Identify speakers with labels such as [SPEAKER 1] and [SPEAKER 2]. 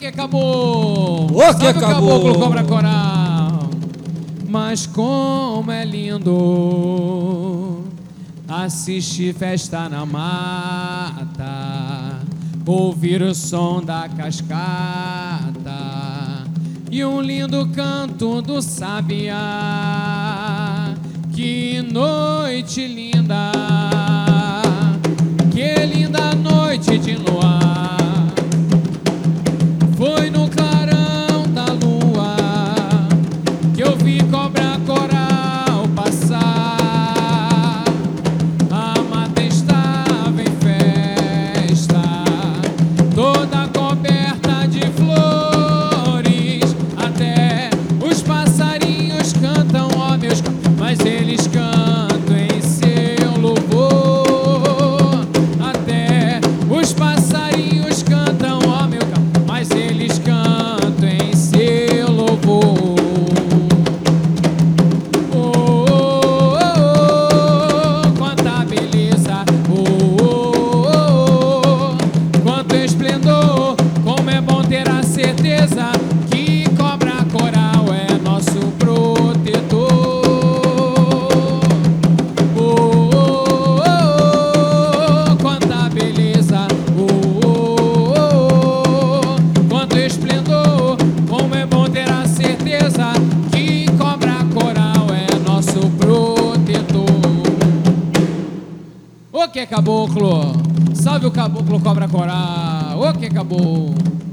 [SPEAKER 1] que acabou!
[SPEAKER 2] O que
[SPEAKER 1] Sabe
[SPEAKER 2] acabou!
[SPEAKER 1] O cobra coral. Mas como é lindo assistir festa na mata, ouvir o som da cascata e um lindo canto do sabiá. Que noite linda! Ô que caboclo, salve o caboclo cobra corá, O que caboclo.